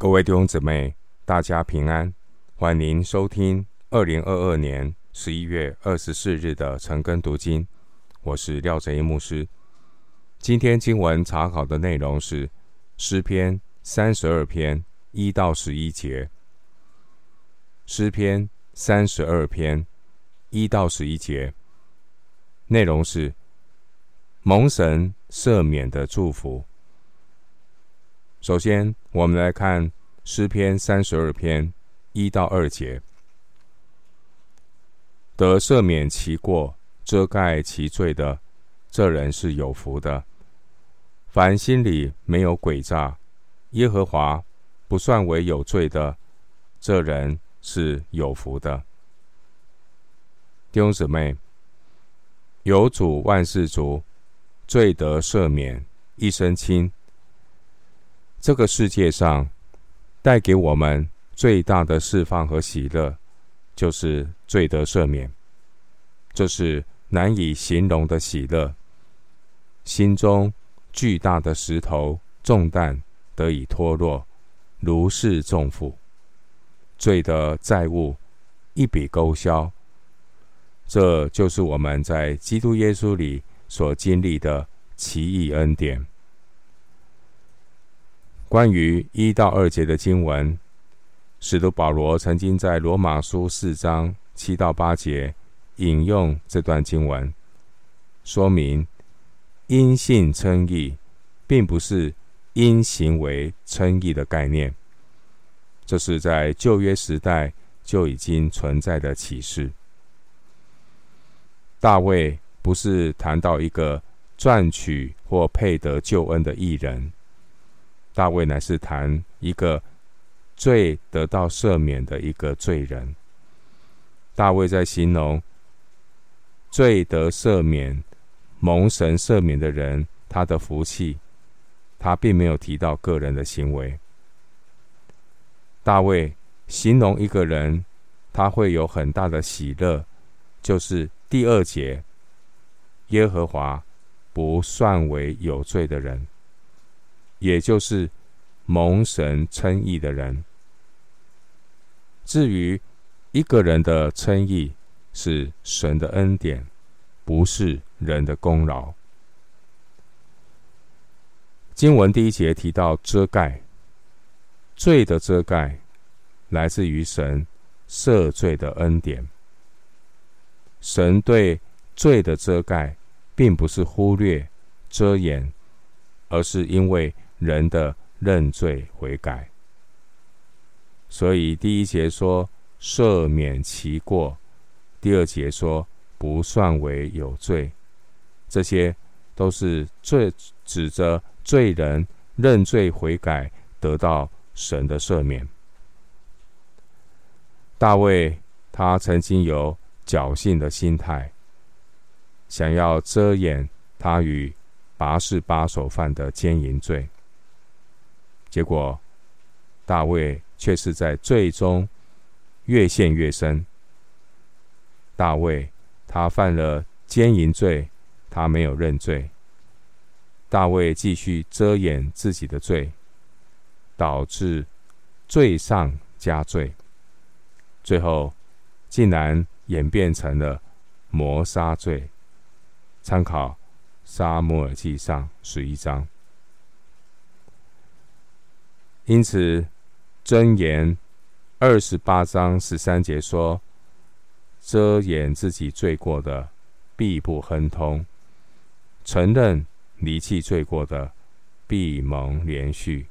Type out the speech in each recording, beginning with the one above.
各位弟兄姊妹，大家平安，欢迎收听二零二二年十一月二十四日的晨更读经。我是廖哲一牧师。今天经文查考的内容是诗篇三十二篇一到十一节。诗篇三十二篇一到十一节，内容是蒙神赦免的祝福。首先，我们来看诗篇三十二篇一到二节：得赦免其过、遮盖其罪的，这人是有福的；凡心里没有诡诈，耶和华不算为有罪的，这人是有福的。弟兄姊妹，有主万事足，罪得赦免，一身轻。这个世界上带给我们最大的释放和喜乐，就是罪得赦免，这是难以形容的喜乐。心中巨大的石头重担得以脱落，如释重负，罪的债务一笔勾销。这就是我们在基督耶稣里所经历的奇异恩典。关于一到二节的经文，使徒保罗曾经在罗马书四章七到八节引用这段经文，说明因信称义，并不是因行为称义的概念。这是在旧约时代就已经存在的启示。大卫不是谈到一个赚取或配得救恩的义人。大卫乃是谈一个罪得到赦免的一个罪人。大卫在形容罪得赦免、蒙神赦免的人，他的福气，他并没有提到个人的行为。大卫形容一个人，他会有很大的喜乐，就是第二节，耶和华不算为有罪的人。也就是蒙神称义的人。至于一个人的称义，是神的恩典，不是人的功劳。经文第一节提到遮盖，罪的遮盖来自于神赦罪的恩典。神对罪的遮盖，并不是忽略、遮掩，而是因为。人的认罪悔改，所以第一节说赦免其过，第二节说不算为有罪，这些都是罪指着罪人认罪悔改，得到神的赦免。大卫他曾经有侥幸的心态，想要遮掩他与拔示巴所犯的奸淫罪。结果，大卫却是在最终越陷越深。大卫他犯了奸淫罪，他没有认罪。大卫继续遮掩自己的罪，导致罪上加罪，最后竟然演变成了谋杀罪。参考《撒母耳记上》十一章。因此，箴言二十八章十三节说：“遮掩自己罪过的，必不亨通；承认离弃罪过的，必蒙怜恤。”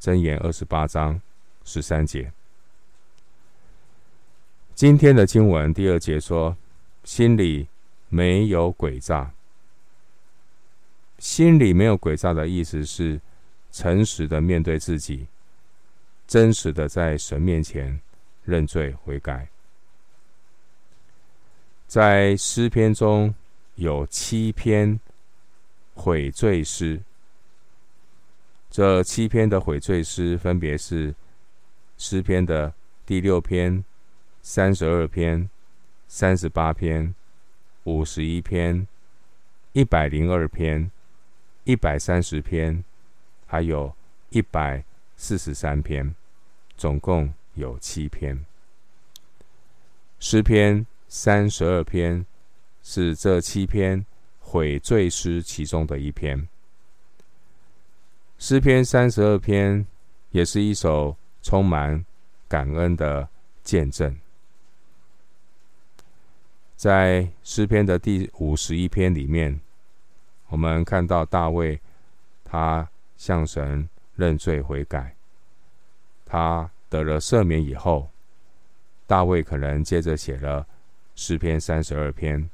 箴言二十八章十三节。今天的经文第二节说：“心里没有诡诈。”心里没有诡诈的意思是。诚实的面对自己，真实的在神面前认罪悔改。在诗篇中有七篇悔罪诗，这七篇的悔罪诗分别是诗篇的第六篇、三十二篇、三十八篇、五十一篇、一百零二篇、一百三十篇。还有一百四十三篇，总共有七篇。诗篇三十二篇是这七篇悔罪诗其中的一篇。诗篇三十二篇也是一首充满感恩的见证。在诗篇的第五十一篇里面，我们看到大卫他向神认罪悔改，他得了赦免以后。大卫可能接着写了诗篇三十二篇。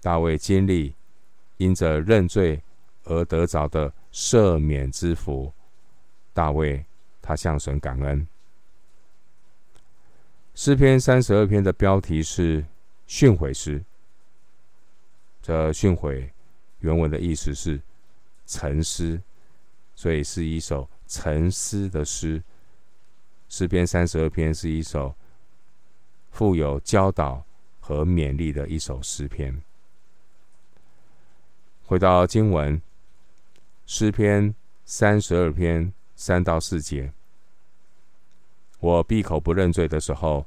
大卫经历因着认罪而得着的赦免之福，大卫他向神感恩。诗篇三十二篇的标题是训诲诗，这训诲原文的意思是沉思，所以是一首沉思的诗。诗篇三十二篇是一首富有教导和勉励的一首诗篇。回到经文，诗篇三十二篇三到四节：我闭口不认罪的时候，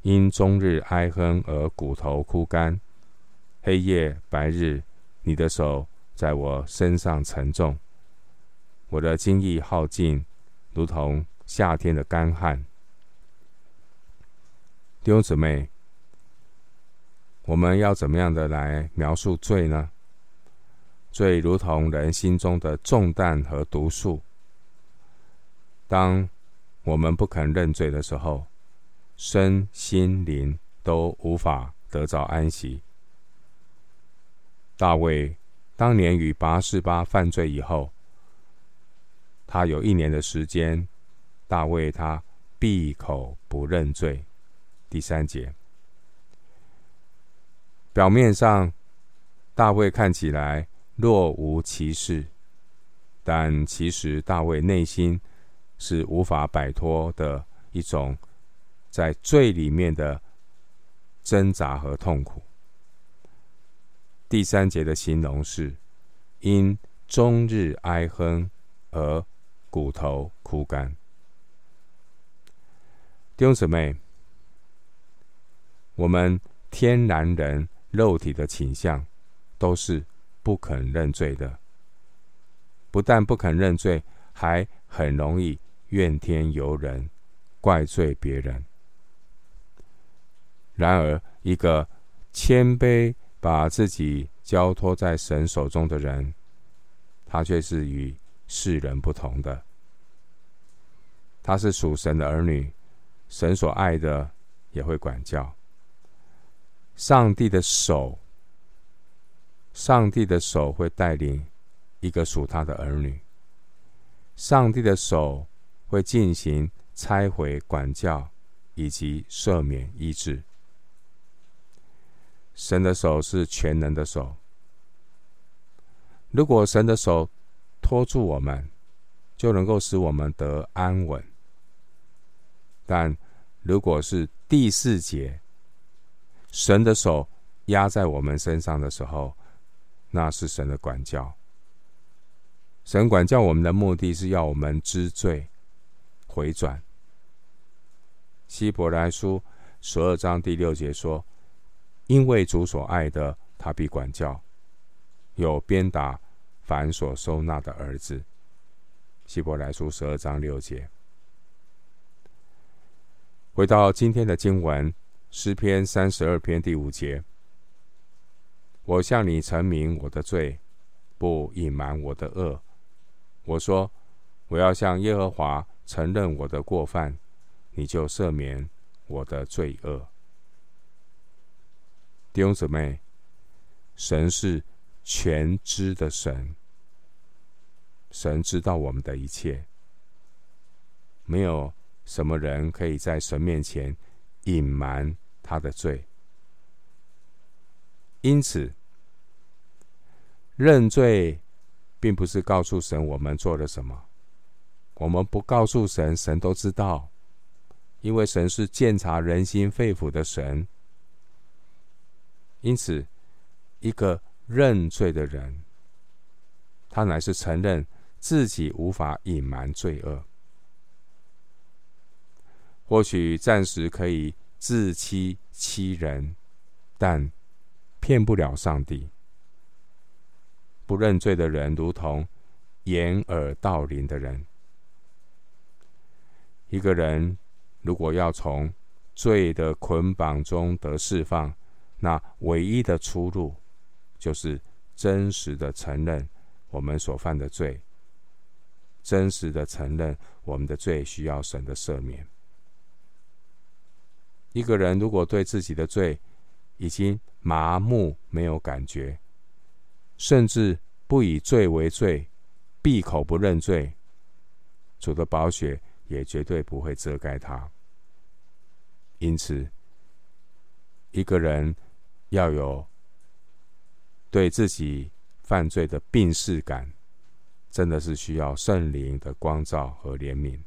因终日哀哼而骨头枯干，黑夜白日，你的手在我身上沉重，我的精意耗尽，如同。夏天的干旱，弟兄姊妹，我们要怎么样的来描述罪呢？罪如同人心中的重担和毒素。当我们不肯认罪的时候，身心灵都无法得着安息。大卫当年与拔示巴犯罪以后，他有一年的时间。大卫他闭口不认罪。第三节，表面上大卫看起来若无其事，但其实大卫内心是无法摆脱的一种在罪里面的挣扎和痛苦。第三节的形容是因终日哀哼而骨头枯干。弟兄姊妹，我们天然人肉体的倾向都是不肯认罪的，不但不肯认罪，还很容易怨天尤人，怪罪别人。然而，一个谦卑把自己交托在神手中的人，他却是与世人不同的。他是属神的儿女。神所爱的也会管教。上帝的手，上帝的手会带领一个属他的儿女。上帝的手会进行拆毁、管教以及赦免、医治。神的手是全能的手。如果神的手托住我们，就能够使我们得安稳。但如果是第四节，神的手压在我们身上的时候，那是神的管教。神管教我们的目的是要我们知罪、回转。希伯来书十二章第六节说：“因为主所爱的，他必管教；有鞭打凡所收纳的儿子。”希伯来书十二章六节。回到今天的经文，诗篇三十二篇第五节：我向你陈明我的罪，不隐瞒我的恶。我说，我要向耶和华承认我的过犯，你就赦免我的罪恶。弟兄姊妹，神是全知的神，神知道我们的一切，没有。什么人可以在神面前隐瞒他的罪？因此，认罪并不是告诉神我们做了什么。我们不告诉神，神都知道，因为神是鉴察人心肺腑的神。因此，一个认罪的人，他乃是承认自己无法隐瞒罪恶。或许暂时可以自欺欺人，但骗不了上帝。不认罪的人，如同掩耳盗铃的人。一个人如果要从罪的捆绑中得释放，那唯一的出路，就是真实的承认我们所犯的罪，真实的承认我们的罪需要神的赦免。一个人如果对自己的罪已经麻木，没有感觉，甚至不以罪为罪，闭口不认罪，主的宝血也绝对不会遮盖他。因此，一个人要有对自己犯罪的病识感，真的是需要圣灵的光照和怜悯。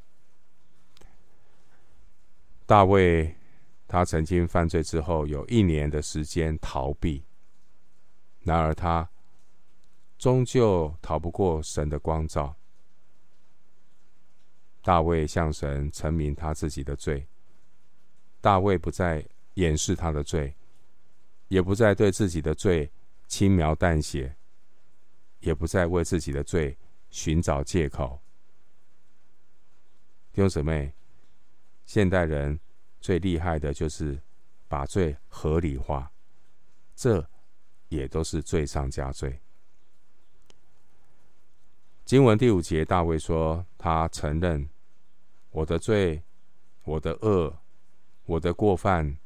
大卫。他曾经犯罪之后，有一年的时间逃避，然而他终究逃不过神的光照。大卫向神陈明他自己的罪，大卫不再掩饰他的罪，也不再对自己的罪轻描淡写，也不再为自己的罪寻找借口。弟兄姊妹，现代人。最厉害的就是把罪合理化，这也都是罪上加罪。经文第五节，大卫说：“他承认我的罪，我的恶，我的过犯，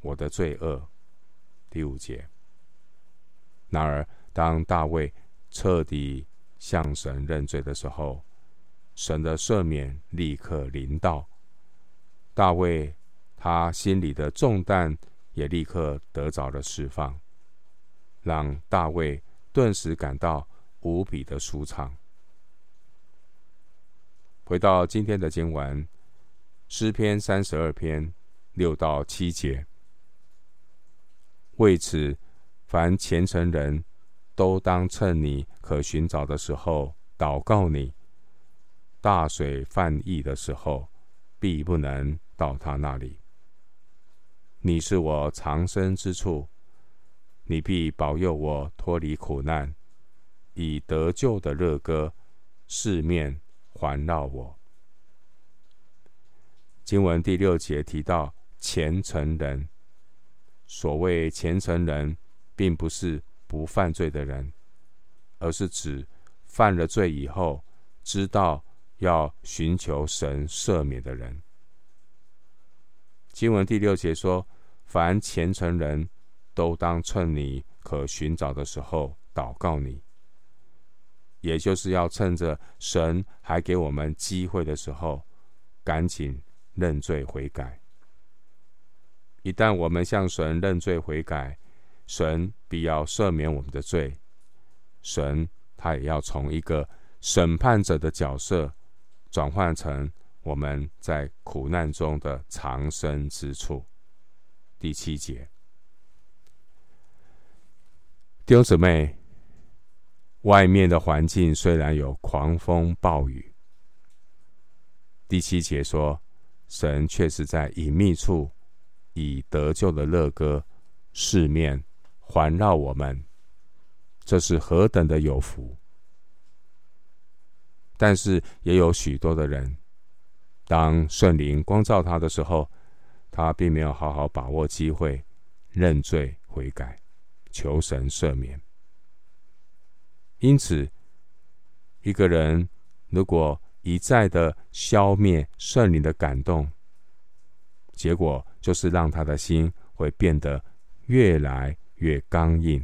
我的罪恶。”第五节。然而，当大卫彻底向神认罪的时候，神的赦免立刻临到。大卫，他心里的重担也立刻得着了释放，让大卫顿时感到无比的舒畅。回到今天的经文，诗篇三十二篇六到七节，为此，凡虔诚人都当趁你可寻找的时候祷告你，大水泛溢的时候，必不能。到他那里，你是我藏身之处，你必保佑我脱离苦难，以得救的乐歌四面环绕我。经文第六节提到虔诚人，所谓虔诚人，并不是不犯罪的人，而是指犯了罪以后，知道要寻求神赦免的人。经文第六节说：“凡虔诚人都当趁你可寻找的时候祷告你，也就是要趁着神还给我们机会的时候，赶紧认罪悔改。一旦我们向神认罪悔改，神必要赦免我们的罪。神他也要从一个审判者的角色转换成。”我们在苦难中的藏身之处。第七节，弟兄姊妹，外面的环境虽然有狂风暴雨，第七节说，神却是在隐秘处以得救的乐歌四面环绕我们，这是何等的有福！但是也有许多的人。当圣灵光照他的时候，他并没有好好把握机会认罪悔改，求神赦免。因此，一个人如果一再的消灭圣灵的感动，结果就是让他的心会变得越来越刚硬，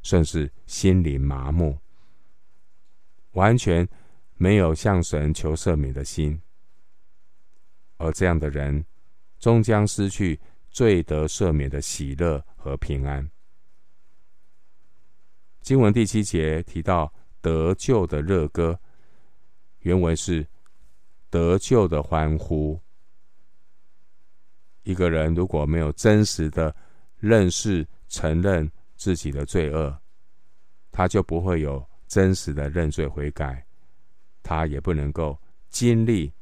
甚至心灵麻木，完全没有向神求赦免的心。而这样的人，终将失去罪得赦免的喜乐和平安。经文第七节提到得救的热歌，原文是得救的欢呼。一个人如果没有真实的认识、承认自己的罪恶，他就不会有真实的认罪悔改，他也不能够经历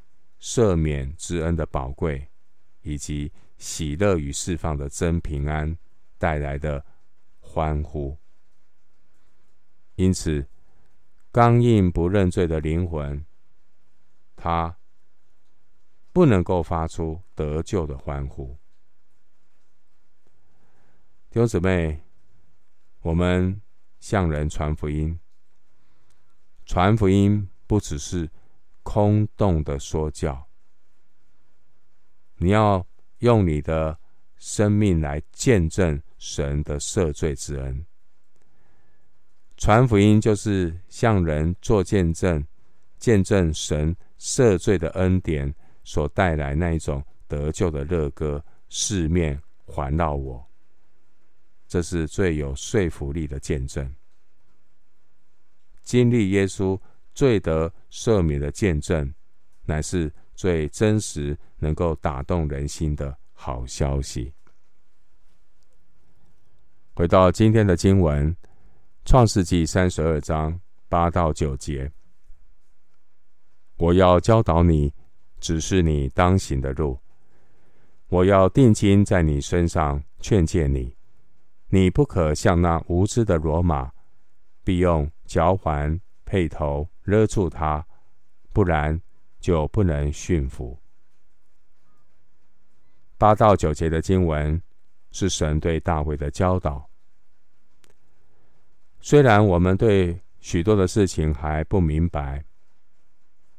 赦免之恩的宝贵，以及喜乐与释放的真平安带来的欢呼。因此，刚硬不认罪的灵魂，他不能够发出得救的欢呼。弟兄姊妹，我们向人传福音，传福音不只是空洞的说教，你要用你的生命来见证神的赦罪之恩。传福音就是向人做见证，见证神赦罪的恩典所带来那一种得救的乐歌，四面环绕我。这是最有说服力的见证。经历耶稣罪得赦免的见证，乃是最真实、能够打动人心的好消息。回到今天的经文，《创世纪》三十二章八到九节：我要教导你，指示你当行的路；我要定睛在你身上，劝诫你。你不可像那无知的骡马，必用脚环配头勒住它，不然就不能驯服。八到九节的经文是神对大卫的教导。虽然我们对许多的事情还不明白，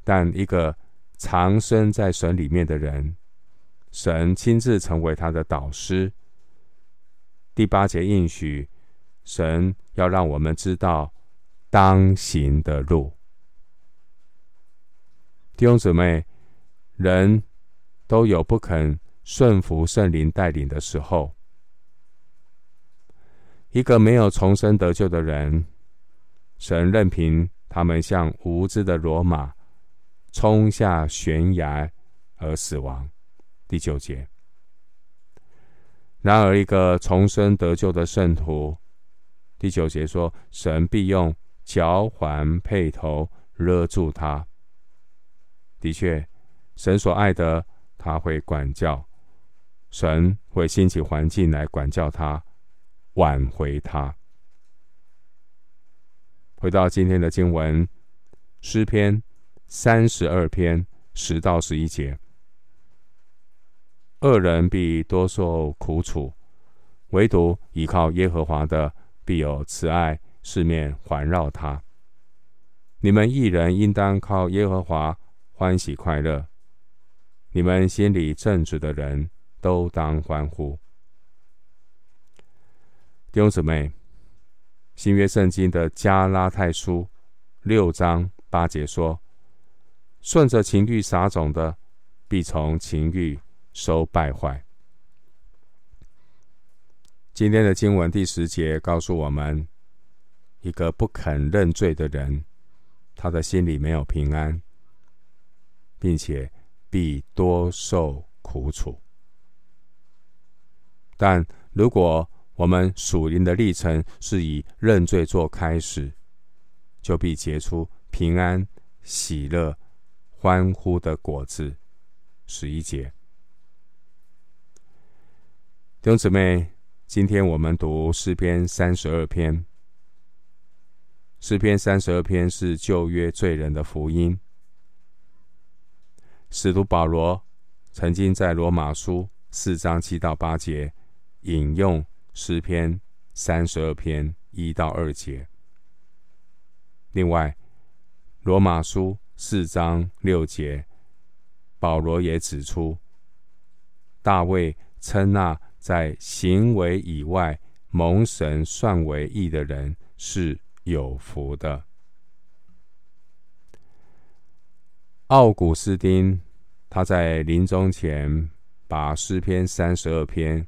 但一个藏身在神里面的人，神亲自成为他的导师。第八节应许，神要让我们知道当行的路。弟兄姊妹，人都有不肯顺服圣灵带领的时候。一个没有重生得救的人，神任凭他们像无知的骡马冲下悬崖而死亡。第九节。然而，一个重生得救的圣徒，第九节说：“神必用脚环配头勒住他。”的确，神所爱的，他会管教；神会兴起环境来管教他，挽回他。回到今天的经文，诗篇三十二篇十到十一节。恶人必多受苦楚，唯独倚靠耶和华的，必有慈爱四面环绕他。你们一人应当靠耶和华欢喜快乐，你们心里正直的人都当欢呼。弟兄姊妹，新约圣经的加拉太书六章八节说：“顺着情欲撒种的，必从情欲。”收败坏。今天的经文第十节告诉我们，一个不肯认罪的人，他的心里没有平安，并且必多受苦楚。但如果我们属灵的历程是以认罪做开始，就必结出平安、喜乐、欢呼的果子。十一节。弟兄姊妹，今天我们读诗篇三十二篇。诗篇三十二篇是旧约罪人的福音。使徒保罗曾经在罗马书四章七到八节引用诗篇三十二篇一到二节。另外，罗马书四章六节，保罗也指出，大卫称那。在行为以外蒙神算为义的人是有福的。奥古斯丁他在临终前把诗篇三十二篇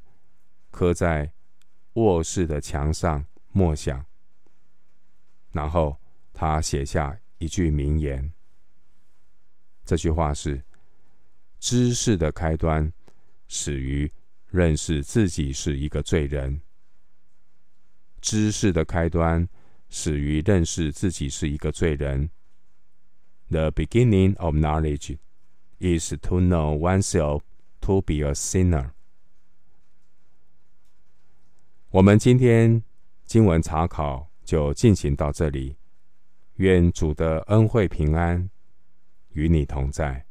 刻在卧室的墙上默想，然后他写下一句名言。这句话是：知识的开端始于。认识自己是一个罪人，知识的开端始于认识自己是一个罪人。The beginning of knowledge is to know oneself to be a sinner。我们今天经文查考就进行到这里。愿主的恩惠平安与你同在。